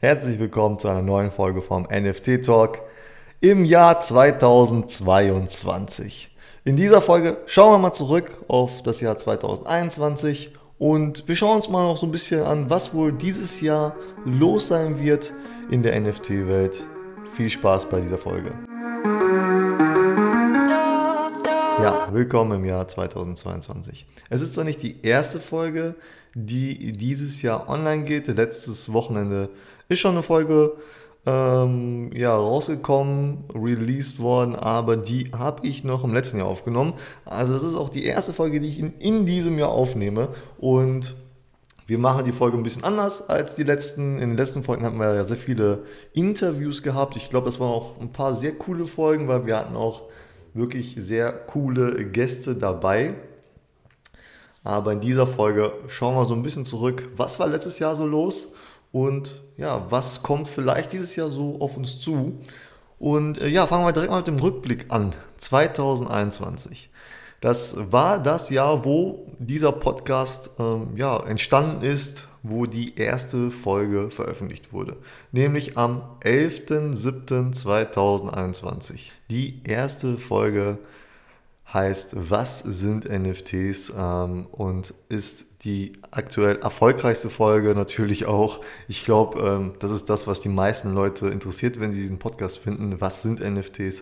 Herzlich willkommen zu einer neuen Folge vom NFT Talk im Jahr 2022. In dieser Folge schauen wir mal zurück auf das Jahr 2021 und wir schauen uns mal noch so ein bisschen an, was wohl dieses Jahr los sein wird in der NFT-Welt. Viel Spaß bei dieser Folge. Ja, willkommen im Jahr 2022. Es ist zwar nicht die erste Folge, die dieses Jahr online geht. Letztes Wochenende ist schon eine Folge ähm, ja, rausgekommen, released worden, aber die habe ich noch im letzten Jahr aufgenommen. Also es ist auch die erste Folge, die ich in, in diesem Jahr aufnehme und wir machen die Folge ein bisschen anders als die letzten. In den letzten Folgen hatten wir ja sehr viele Interviews gehabt. Ich glaube, das waren auch ein paar sehr coole Folgen, weil wir hatten auch wirklich sehr coole Gäste dabei. Aber in dieser Folge schauen wir so ein bisschen zurück. Was war letztes Jahr so los? Und ja, was kommt vielleicht dieses Jahr so auf uns zu? Und äh, ja, fangen wir direkt mal mit dem Rückblick an. 2021. Das war das Jahr, wo dieser Podcast ähm, ja, entstanden ist, wo die erste Folge veröffentlicht wurde. Nämlich am 11.07.2021. Die erste Folge heißt, was sind NFTs ähm, und ist die aktuell erfolgreichste Folge natürlich auch. Ich glaube, ähm, das ist das, was die meisten Leute interessiert, wenn sie diesen Podcast finden. Was sind NFTs?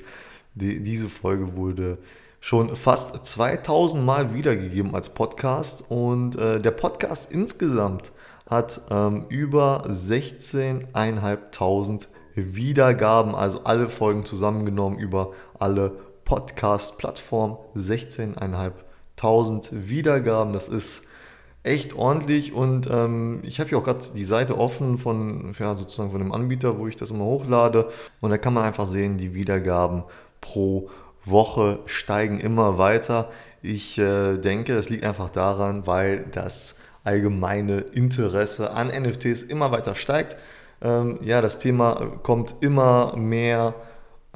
Die, diese Folge wurde schon fast 2000 Mal wiedergegeben als Podcast und äh, der Podcast insgesamt hat ähm, über 16.500 Wiedergaben, also alle Folgen zusammengenommen über alle Podcast-Plattformen. 16.500 Wiedergaben, das ist echt ordentlich und ähm, ich habe hier auch gerade die Seite offen von ja, sozusagen von dem Anbieter, wo ich das immer hochlade und da kann man einfach sehen, die Wiedergaben pro Woche steigen immer weiter. Ich äh, denke, das liegt einfach daran, weil das allgemeine Interesse an NFTs immer weiter steigt. Ähm, ja, das Thema kommt immer mehr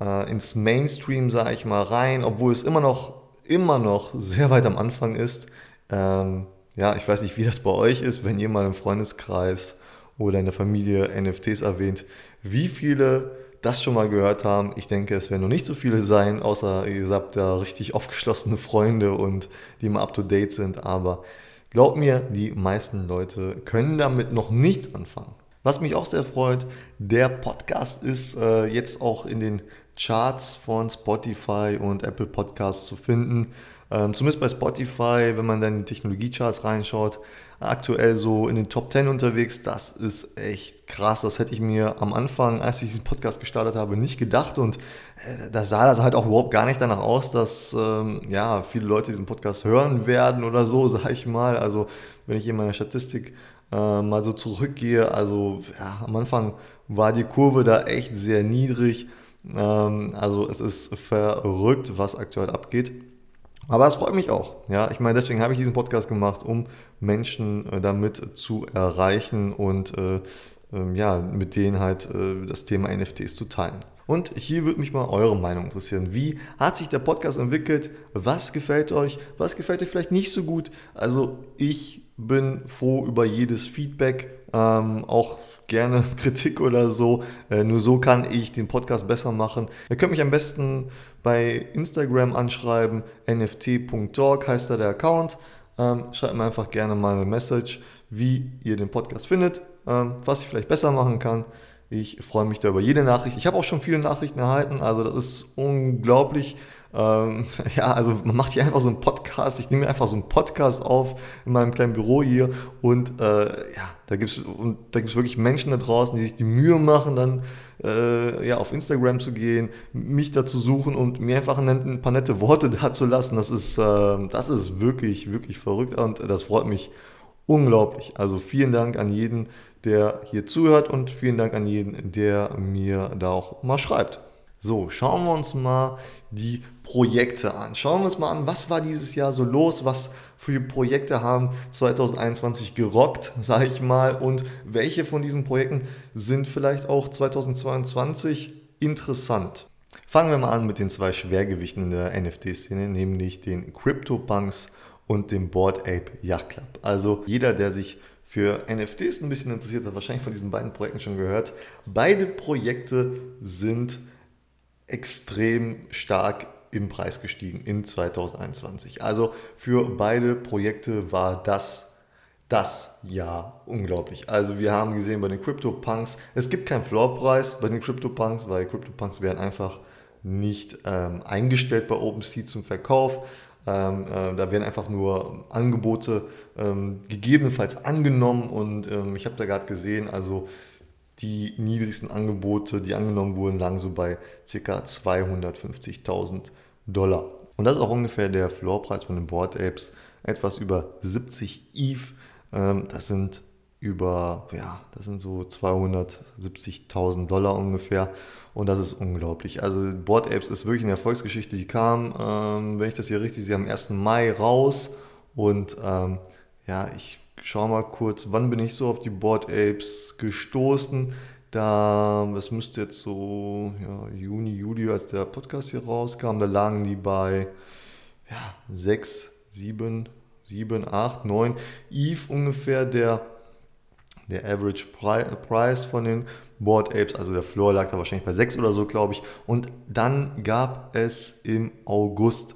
äh, ins Mainstream, sage ich mal, rein, obwohl es immer noch, immer noch sehr weit am Anfang ist. Ähm, ja, ich weiß nicht, wie das bei euch ist, wenn ihr mal im Freundeskreis oder in der Familie NFTs erwähnt, wie viele das schon mal gehört haben. Ich denke, es werden noch nicht so viele sein, außer ihr habt da richtig aufgeschlossene Freunde und die immer up to date sind. Aber glaubt mir, die meisten Leute können damit noch nichts anfangen. Was mich auch sehr freut, der Podcast ist äh, jetzt auch in den Charts von Spotify und Apple Podcasts zu finden. Ähm, zumindest bei Spotify, wenn man dann die Technologiecharts reinschaut, aktuell so in den Top 10 unterwegs. Das ist echt krass. Das hätte ich mir am Anfang, als ich diesen Podcast gestartet habe, nicht gedacht. Und äh, da sah das halt auch überhaupt gar nicht danach aus, dass ähm, ja, viele Leute diesen Podcast hören werden oder so, sag ich mal. Also wenn ich in meiner Statistik äh, mal so zurückgehe, also ja, am Anfang war die Kurve da echt sehr niedrig. Ähm, also es ist verrückt, was aktuell abgeht. Aber es freut mich auch. Ja, ich meine, deswegen habe ich diesen Podcast gemacht, um Menschen äh, damit zu erreichen und äh, äh, ja, mit denen halt äh, das Thema NFTs zu teilen. Und hier würde mich mal eure Meinung interessieren. Wie hat sich der Podcast entwickelt? Was gefällt euch? Was gefällt euch vielleicht nicht so gut? Also ich bin froh über jedes Feedback, ähm, auch gerne Kritik oder so. Äh, nur so kann ich den Podcast besser machen. Ihr könnt mich am besten bei Instagram anschreiben. nft.talk heißt da der Account. Ähm, schreibt mir einfach gerne mal eine Message, wie ihr den Podcast findet, ähm, was ich vielleicht besser machen kann. Ich freue mich da über jede Nachricht. Ich habe auch schon viele Nachrichten erhalten, also das ist unglaublich. Ähm, ja, also man macht hier einfach so einen Podcast. Ich nehme einfach so einen Podcast auf in meinem kleinen Büro hier und äh, ja, da gibt es da gibt's wirklich Menschen da draußen, die sich die Mühe machen, dann äh, ja, auf Instagram zu gehen, mich da zu suchen und mir einfach ein paar nette Worte da zu lassen. Das ist, äh, das ist wirklich, wirklich verrückt und das freut mich unglaublich. Also vielen Dank an jeden, der hier zuhört und vielen Dank an jeden, der mir da auch mal schreibt. So, schauen wir uns mal die Projekte an. Schauen wir uns mal an, was war dieses Jahr so los, was für Projekte haben 2021 gerockt, sage ich mal, und welche von diesen Projekten sind vielleicht auch 2022 interessant. Fangen wir mal an mit den zwei Schwergewichten in der NFT-Szene, nämlich den CryptoPunks und dem Board Ape Yacht Club. Also jeder, der sich für NFTs ein bisschen interessiert hat, wahrscheinlich von diesen beiden Projekten schon gehört. Beide Projekte sind extrem stark im Preis gestiegen in 2021. Also für beide Projekte war das das Jahr unglaublich. Also wir haben gesehen bei den CryptoPunks, es gibt keinen Floorpreis bei den CryptoPunks, weil CryptoPunks werden einfach nicht ähm, eingestellt bei OpenSea zum Verkauf. Ähm, äh, da werden einfach nur Angebote ähm, gegebenenfalls angenommen und ähm, ich habe da gerade gesehen, also die niedrigsten Angebote, die angenommen wurden, lagen so bei ca. 250.000 Dollar. Und das ist auch ungefähr der Floorpreis von den Board Apes, etwas über 70 ETH. Ähm, das sind über, ja, das sind so 270.000 Dollar ungefähr. Und das ist unglaublich. Also Board Apes ist wirklich eine Erfolgsgeschichte. Die kam, ähm, wenn ich das hier richtig sehe, am 1. Mai raus. Und ähm, ja, ich schaue mal kurz, wann bin ich so auf die Board Apes gestoßen. Da, das müsste jetzt so ja, Juni, Juli, als der Podcast hier rauskam, da lagen die bei ja, 6, 7, 7, 8, 9 ETH ungefähr der, der Average Price von den Board Apes, also der Floor lag da wahrscheinlich bei 6 oder so, glaube ich. Und dann gab es im August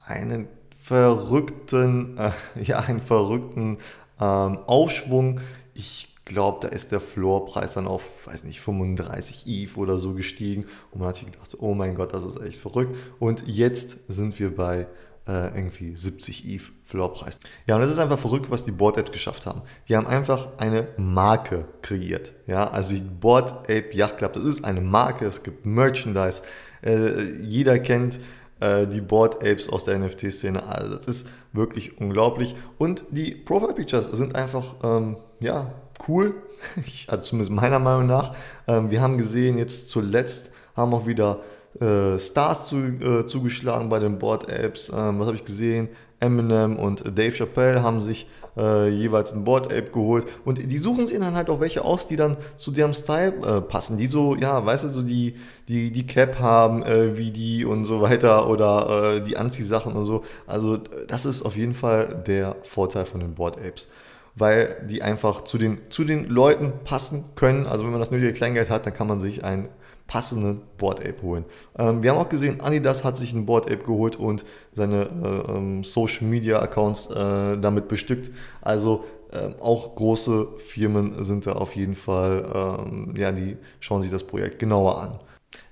einen verrückten, äh, ja, einen verrückten ähm, Aufschwung. Ich glaube, da ist der Floorpreis dann auf, weiß nicht, 35 ETH oder so gestiegen. Und man hat sich gedacht, oh mein Gott, das ist echt verrückt. Und jetzt sind wir bei äh, irgendwie 70 ETH Floorpreis. Ja, und es ist einfach verrückt, was die Board Apes geschafft haben. Die haben einfach eine Marke kreiert. Ja, also die Board Ape Yacht Club, das ist eine Marke, es gibt Merchandise. Äh, jeder kennt äh, die Board Apes aus der NFT-Szene. Also das ist wirklich unglaublich. Und die Profile Pictures sind einfach, ähm, ja, cool. Ich, also zumindest meiner Meinung nach. Ähm, wir haben gesehen, jetzt zuletzt haben auch wieder äh, Stars zu, äh, zugeschlagen bei den Board-Apes. Ähm, was habe ich gesehen? Eminem und Dave Chappelle haben sich äh, jeweils ein Board-Ape geholt. Und die suchen sich dann halt auch welche aus, die dann zu deren Style äh, passen. Die so, ja, weißt du, so die, die, die Cap haben, äh, wie die und so weiter oder äh, die Anziehsachen und so. Also das ist auf jeden Fall der Vorteil von den Board-Apes weil die einfach zu den, zu den Leuten passen können. Also wenn man das nötige Kleingeld hat, dann kann man sich ein passenden Board Ape holen. Ähm, wir haben auch gesehen, Adidas hat sich ein Board Ape geholt und seine äh, ähm, Social Media Accounts äh, damit bestückt. Also äh, auch große Firmen sind da auf jeden Fall, ähm, ja, die schauen sich das Projekt genauer an.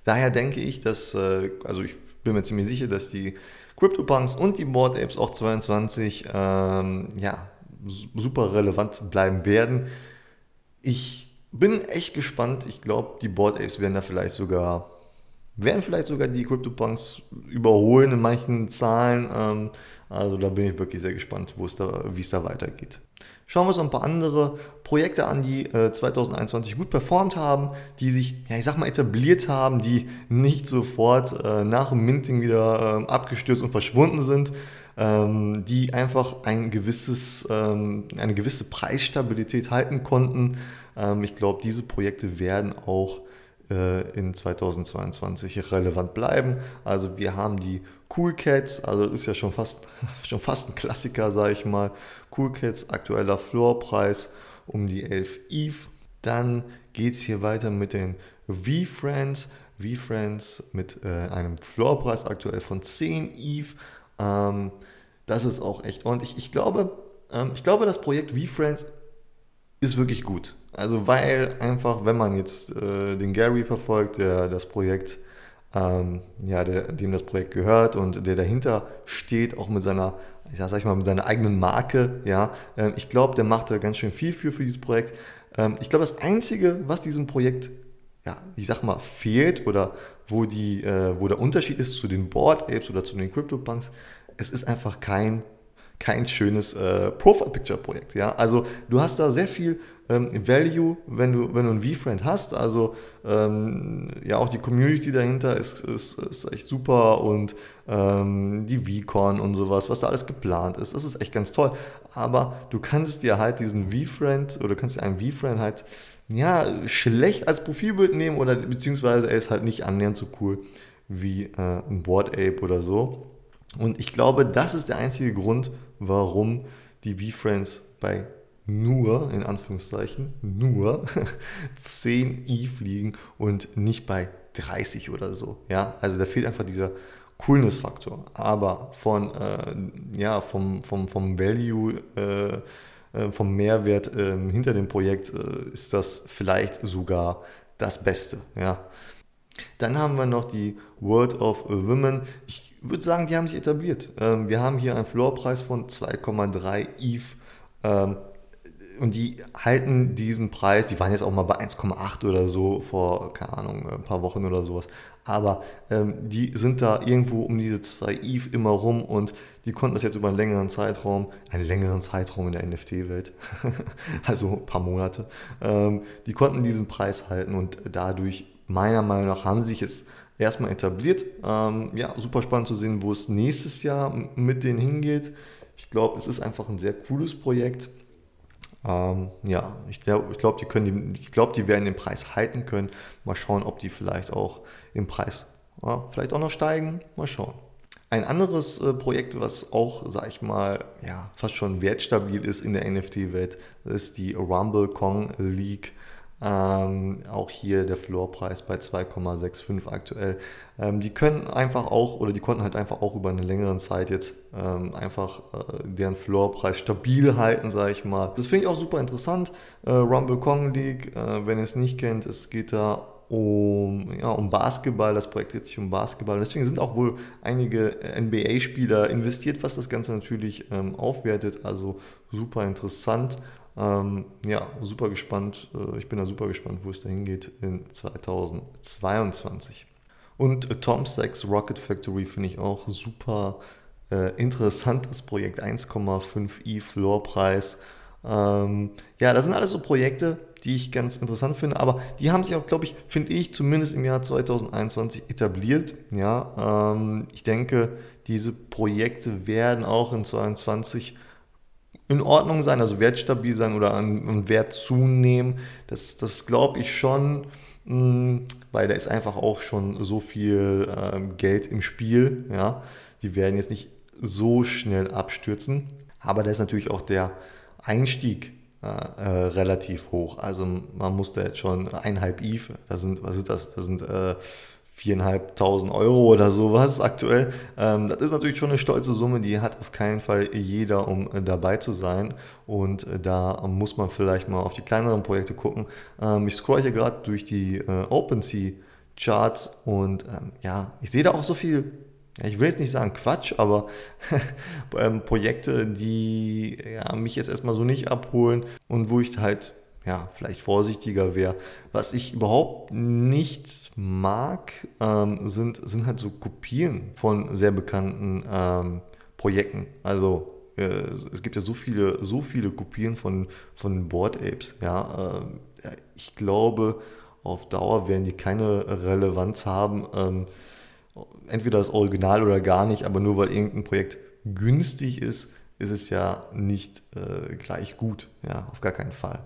Daher denke ich, dass, äh, also ich bin mir ziemlich sicher, dass die CryptoPunks und die Board Apes auch 22 ähm, ja, super relevant bleiben werden. Ich bin echt gespannt. Ich glaube, die Board Apes werden da vielleicht sogar, werden vielleicht sogar die CryptoPunks überholen in manchen Zahlen. Ähm, also da bin ich wirklich sehr gespannt, wo es da, wie es da weitergeht. Schauen wir uns noch ein paar andere Projekte an, die äh, 2021 gut performt haben, die sich, ja, ich sag mal, etabliert haben, die nicht sofort äh, nach dem Minting wieder äh, abgestürzt und verschwunden sind, ähm, die einfach ein gewisses, ähm, eine gewisse Preisstabilität halten konnten. Ähm, ich glaube, diese Projekte werden auch äh, in 2022 relevant bleiben. Also wir haben die Cool Cats, also ist ja schon fast, schon fast ein Klassiker, sage ich mal. Cool Cats, aktueller Floorpreis um die 11 ETH. Dann geht es hier weiter mit den V-Friends. V-Friends mit äh, einem Floorpreis aktuell von 10 ETH. Ähm, das ist auch echt ordentlich. Ich glaube, ähm, ich glaube, das Projekt V-Friends ist wirklich gut. Also weil einfach, wenn man jetzt äh, den Gary verfolgt, der das Projekt, ähm, ja, der, dem das Projekt gehört und der dahinter steht, auch mit seiner, ja, sag ich mal, mit seiner eigenen Marke, ja, äh, ich glaube, der macht da ganz schön viel für, für dieses Projekt. Ähm, ich glaube, das Einzige, was diesem Projekt, ja, ich sag mal, fehlt oder wo, die, äh, wo der Unterschied ist zu den Board Apes oder zu den CryptoPunks, es ist einfach kein kein schönes äh, Profile-Picture-Projekt. Ja? Also du hast da sehr viel ähm, Value, wenn du, wenn du einen V-Friend hast. Also ähm, ja, auch die Community dahinter ist, ist, ist echt super und ähm, die VCon und sowas, was da alles geplant ist, das ist echt ganz toll. Aber du kannst dir halt diesen V-Friend oder kannst dir einen V-Friend halt ja, schlecht als Profilbild nehmen oder beziehungsweise er ist halt nicht annähernd so cool wie äh, ein Board Ape oder so. Und ich glaube, das ist der einzige Grund, warum die V-Friends bei nur, in Anführungszeichen, nur 10 ETH liegen und nicht bei 30 oder so. Ja, also da fehlt einfach dieser Coolness-Faktor. Aber von, äh, ja, vom, vom, vom Value, äh, äh vom Mehrwert äh, hinter dem Projekt äh, ist das vielleicht sogar das Beste. Ja. Dann haben wir noch die World of Women. Ich würde sagen, die haben sich etabliert. Ähm, wir haben hier einen Floorpreis von 2,3 ETH. Ähm, und die halten diesen Preis, die waren jetzt auch mal bei 1,8 oder so vor, keine Ahnung, ein paar Wochen oder sowas. Aber ähm, die sind da irgendwo um diese 2 ETH immer rum und die konnten das jetzt über einen längeren Zeitraum, einen längeren Zeitraum in der NFT-Welt, also ein paar Monate, ähm, die konnten diesen Preis halten und dadurch, meiner Meinung nach, haben sie sich jetzt erstmal etabliert. Ähm, ja, super spannend zu sehen, wo es nächstes Jahr mit denen hingeht. Ich glaube, es ist einfach ein sehr cooles Projekt. Ähm, ja, ich glaube, ich glaub, die, können glaub, die werden den Preis halten können. Mal schauen, ob die vielleicht auch im Preis ja, vielleicht auch noch steigen. Mal schauen. Ein anderes äh, Projekt, was auch, sag ich mal, ja, fast schon wertstabil ist in der NFT-Welt, ist die Rumble Kong League. Ähm, auch hier der Floorpreis bei 2,65 aktuell. Ähm, die können einfach auch, oder die konnten halt einfach auch über eine längere Zeit jetzt ähm, einfach äh, deren Floorpreis stabil halten, sage ich mal. Das finde ich auch super interessant. Äh, Rumble Kong League, äh, wenn ihr es nicht kennt, es geht da um, ja, um Basketball, das Projekt dreht sich um Basketball. Deswegen sind auch wohl einige NBA-Spieler investiert, was das Ganze natürlich ähm, aufwertet. Also super interessant. Ähm, ja, super gespannt. Äh, ich bin da super gespannt, wo es dahin geht in 2022. Und äh, Tom Sachs Rocket Factory finde ich auch super äh, interessantes Projekt. 1,5 i Floorpreis. Ähm, ja, das sind alles so Projekte, die ich ganz interessant finde, aber die haben sich auch, glaube ich, finde ich, zumindest im Jahr 2021 etabliert. Ja, ähm, ich denke, diese Projekte werden auch in 2022 in Ordnung sein, also wertstabil sein oder an, an Wert zunehmen. Das, das glaube ich schon, mh, hm, weil da ist einfach auch schon so viel äh, Geld im Spiel. Ja? Die werden jetzt nicht so schnell abstürzen. Aber da ist natürlich auch der Einstieg äh, äh, relativ hoch. Also man muss da jetzt schon eineinhalb ETH, das sind, was ist das? Das sind äh, 4.500 Euro oder sowas aktuell. Ähm, das ist natürlich schon eine stolze Summe, die hat auf keinen Fall jeder, um äh, dabei zu sein. Und äh, da muss man vielleicht mal auf die kleineren Projekte gucken. Ähm, ich scroll hier gerade durch die äh, OpenSea Charts und ähm, ja, ich sehe da auch so viel ich will jetzt nicht sagen Quatsch, aber ähm, Projekte, die ja, mich jetzt erstmal so nicht abholen und wo ich halt ja, vielleicht vorsichtiger wäre. Was ich überhaupt nicht mag, ähm, sind, sind halt so Kopien von sehr bekannten ähm, Projekten. Also äh, es gibt ja so viele, so viele Kopien von, von Board Apes. Ja, äh, ich glaube, auf Dauer werden die keine Relevanz haben. Ähm, entweder das Original oder gar nicht, aber nur weil irgendein Projekt günstig ist, ist es ja nicht äh, gleich gut. Ja, auf gar keinen Fall.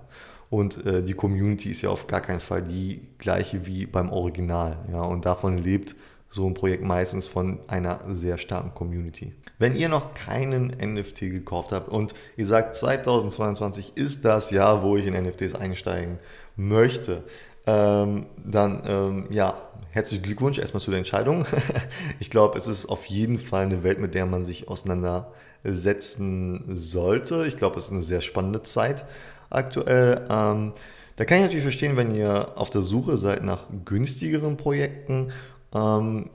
Und äh, die Community ist ja auf gar keinen Fall die gleiche wie beim Original. Ja? Und davon lebt so ein Projekt meistens von einer sehr starken Community. Wenn ihr noch keinen NFT gekauft habt und ihr sagt, 2022 ist das Jahr, wo ich in NFTs einsteigen möchte, ähm, dann ähm, ja, herzlichen Glückwunsch erstmal zu der Entscheidung. ich glaube, es ist auf jeden Fall eine Welt, mit der man sich auseinandersetzen sollte. Ich glaube, es ist eine sehr spannende Zeit aktuell. Ähm, da kann ich natürlich verstehen, wenn ihr auf der Suche seid nach günstigeren Projekten. Ähm,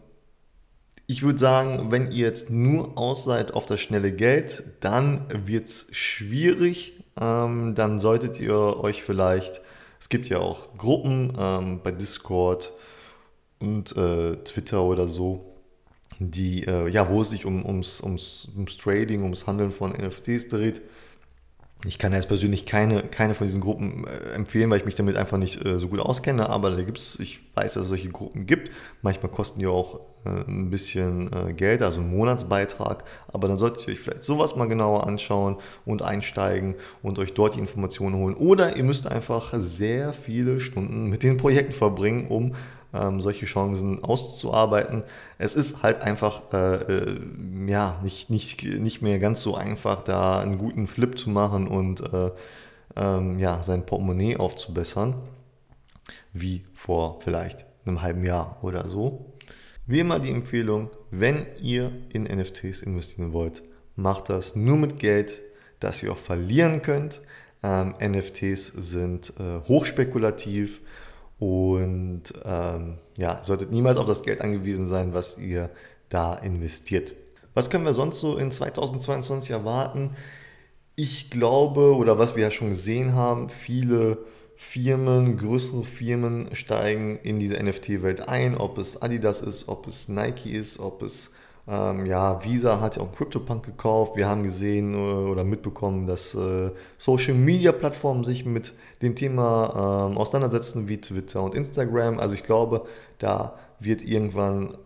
ich würde sagen, wenn ihr jetzt nur aus seid auf das schnelle Geld, dann wird es schwierig. Ähm, dann solltet ihr euch vielleicht, es gibt ja auch Gruppen ähm, bei Discord und äh, Twitter oder so, die, äh, ja, wo es sich um, ums, ums, ums Trading, ums Handeln von NFTs dreht. Ich kann jetzt persönlich keine, keine von diesen Gruppen äh, empfehlen, weil ich mich damit einfach nicht äh, so gut auskenne, aber da gibt es, ich weiß, dass es solche Gruppen gibt. Manchmal kosten die auch äh, ein bisschen Geld, also einen Monatsbeitrag, aber dann solltet ihr euch vielleicht sowas mal genauer anschauen und einsteigen und euch dort die Informationen holen. Oder ihr müsst einfach sehr viele Stunden mit den Projekten verbringen, um ähm, solche Chancen auszuarbeiten. Es ist halt einfach äh, äh, ja, nicht, nicht, nicht mehr ganz so einfach, da einen guten Flip zu machen und äh, ähm, ja, sein Portemonnaie aufzubessern, wie vor vielleicht einem halben Jahr oder so. Wie immer die Empfehlung, wenn ihr in NFTs investieren wollt, macht das nur mit Geld, das ihr auch verlieren könnt. Ähm, NFTs sind äh, hochspekulativ und ähm, ja, solltet niemals auf das Geld angewiesen sein, was ihr da investiert. Was können wir sonst so in 2022 erwarten? Ich glaube, oder was wir ja schon gesehen haben, viele Firmen, größere Firmen steigen in diese NFT-Welt ein, ob es Adidas ist, ob es Nike ist, ob es ähm, ja, Visa hat ja auch CryptoPunk gekauft. Wir haben gesehen äh, oder mitbekommen, dass äh, Social Media Plattformen sich mit dem Thema ähm, auseinandersetzen, wie Twitter und Instagram. Also ich glaube, da wird irgendwann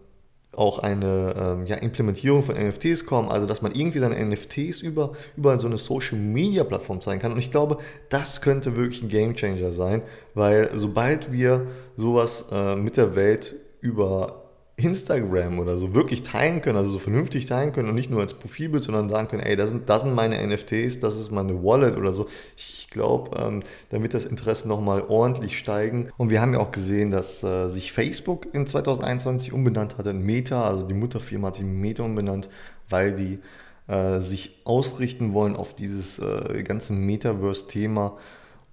auch eine ähm, ja, Implementierung von NFTs kommen, also dass man irgendwie seine NFTs über, über so eine Social Media Plattform zeigen kann. Und ich glaube, das könnte wirklich ein Game Changer sein, weil sobald wir sowas äh, mit der Welt über Instagram oder so wirklich teilen können, also so vernünftig teilen können und nicht nur als Profilbild, sondern sagen können, ey, das sind, das sind meine NFTs, das ist meine Wallet oder so. Ich glaube, ähm, dann das Interesse nochmal ordentlich steigen. Und wir haben ja auch gesehen, dass äh, sich Facebook in 2021 umbenannt hat in Meta, also die Mutterfirma hat sich Meta umbenannt, weil die äh, sich ausrichten wollen auf dieses äh, ganze Metaverse-Thema.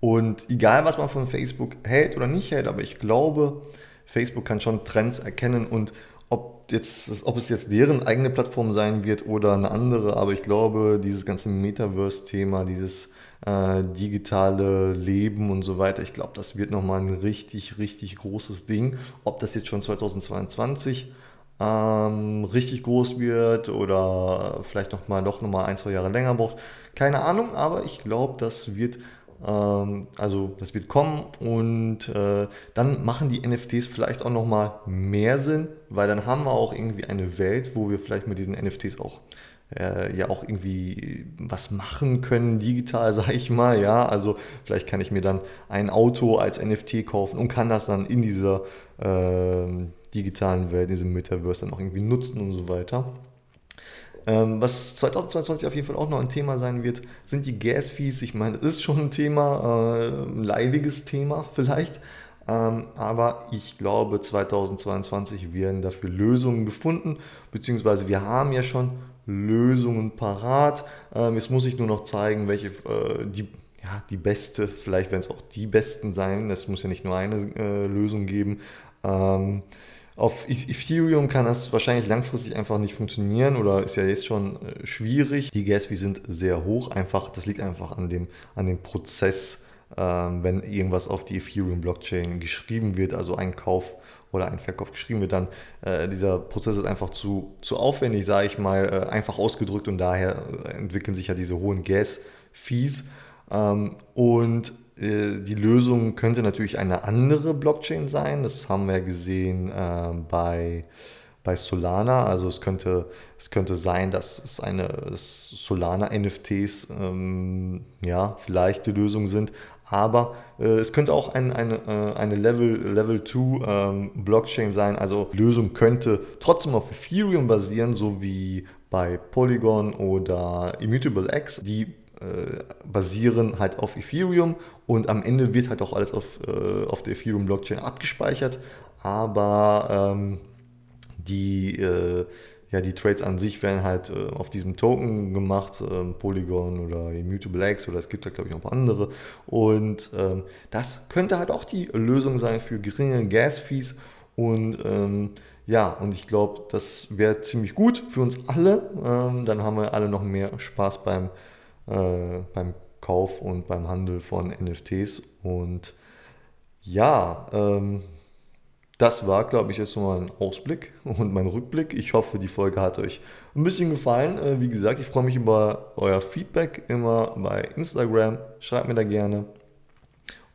Und egal, was man von Facebook hält oder nicht hält, aber ich glaube, Facebook kann schon Trends erkennen und ob, jetzt, ob es jetzt deren eigene Plattform sein wird oder eine andere, aber ich glaube, dieses ganze Metaverse-Thema, dieses äh, digitale Leben und so weiter, ich glaube, das wird nochmal ein richtig, richtig großes Ding. Ob das jetzt schon 2022 ähm, richtig groß wird oder vielleicht nochmal doch nochmal ein, zwei Jahre länger braucht, keine Ahnung, aber ich glaube, das wird also das wird kommen und äh, dann machen die NFTs vielleicht auch nochmal mehr Sinn, weil dann haben wir auch irgendwie eine Welt, wo wir vielleicht mit diesen NFTs auch äh, ja auch irgendwie was machen können, digital, sage ich mal. Ja, also vielleicht kann ich mir dann ein Auto als NFT kaufen und kann das dann in dieser äh, digitalen Welt, diesem Metaverse dann auch irgendwie nutzen und so weiter. Ähm, was 2022 auf jeden Fall auch noch ein Thema sein wird, sind die Gas-Fees. Ich meine, das ist schon ein Thema, äh, ein leidiges Thema vielleicht. Ähm, aber ich glaube, 2022 werden dafür Lösungen gefunden, beziehungsweise wir haben ja schon Lösungen parat. Ähm, jetzt muss ich nur noch zeigen, welche äh, die, ja, die beste, vielleicht werden es auch die besten sein. Es muss ja nicht nur eine äh, Lösung geben. Auf e- Ethereum kann das wahrscheinlich langfristig einfach nicht funktionieren oder ist ja jetzt schon äh, schwierig. Die Gas Fees sind sehr hoch, einfach, das liegt einfach an dem, an dem Prozess, ähm, wenn irgendwas auf die Ethereum-Blockchain geschrieben wird, also ein Kauf oder ein Verkauf geschrieben wird, dann äh, dieser Prozess ist einfach zu, zu aufwendig, sage ich mal, äh, einfach ausgedrückt und daher äh, entwickeln sich ja diese hohen Gas-Fees. Ähm, und die Lösung könnte natürlich eine andere Blockchain sein. Das haben wir gesehen äh, bei, bei Solana. Also es könnte, es könnte sein, dass es eine Solana-NFTs ähm, ja, vielleicht die Lösung sind. Aber äh, es könnte auch ein, eine, äh, eine Level, Level 2 ähm, Blockchain sein. Also die Lösung könnte trotzdem auf Ethereum basieren, so wie bei Polygon oder Immutable X. Die äh, basieren halt auf Ethereum und am Ende wird halt auch alles auf, äh, auf der Ethereum-Blockchain abgespeichert, aber ähm, die, äh, ja, die Trades an sich werden halt äh, auf diesem Token gemacht, ähm, Polygon oder Immutable X oder es gibt da glaube ich noch ein paar andere. Und ähm, das könnte halt auch die Lösung sein für geringe Gas-Fees. Und ähm, ja, und ich glaube, das wäre ziemlich gut für uns alle. Ähm, dann haben wir alle noch mehr Spaß beim äh, beim Kauf und beim Handel von NFTs. Und ja, ähm, das war, glaube ich, jetzt mal ein Ausblick und mein Rückblick. Ich hoffe, die Folge hat euch ein bisschen gefallen. Äh, wie gesagt, ich freue mich über euer Feedback immer bei Instagram. Schreibt mir da gerne.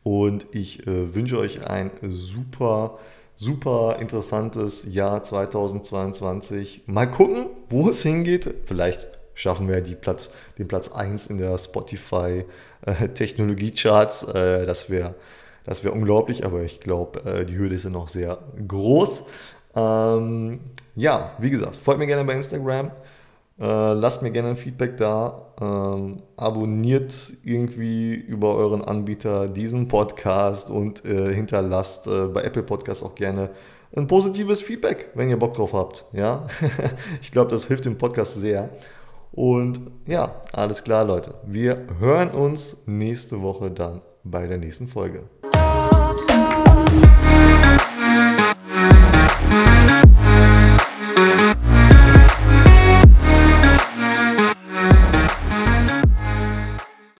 Und ich äh, wünsche euch ein super, super interessantes Jahr 2022. Mal gucken, wo es hingeht. Vielleicht schaffen wir Platz, den Platz 1 in der Spotify äh, Technologie-Charts. Äh, das wäre das wär unglaublich, aber ich glaube, äh, die Hürde ist ja noch sehr groß. Ähm, ja, wie gesagt, folgt mir gerne bei Instagram. Äh, lasst mir gerne ein Feedback da. Ähm, abonniert irgendwie über euren Anbieter diesen Podcast und äh, hinterlasst äh, bei Apple Podcast auch gerne ein positives Feedback, wenn ihr Bock drauf habt. Ja, ich glaube, das hilft dem Podcast sehr. Und ja, alles klar, Leute. Wir hören uns nächste Woche dann bei der nächsten Folge.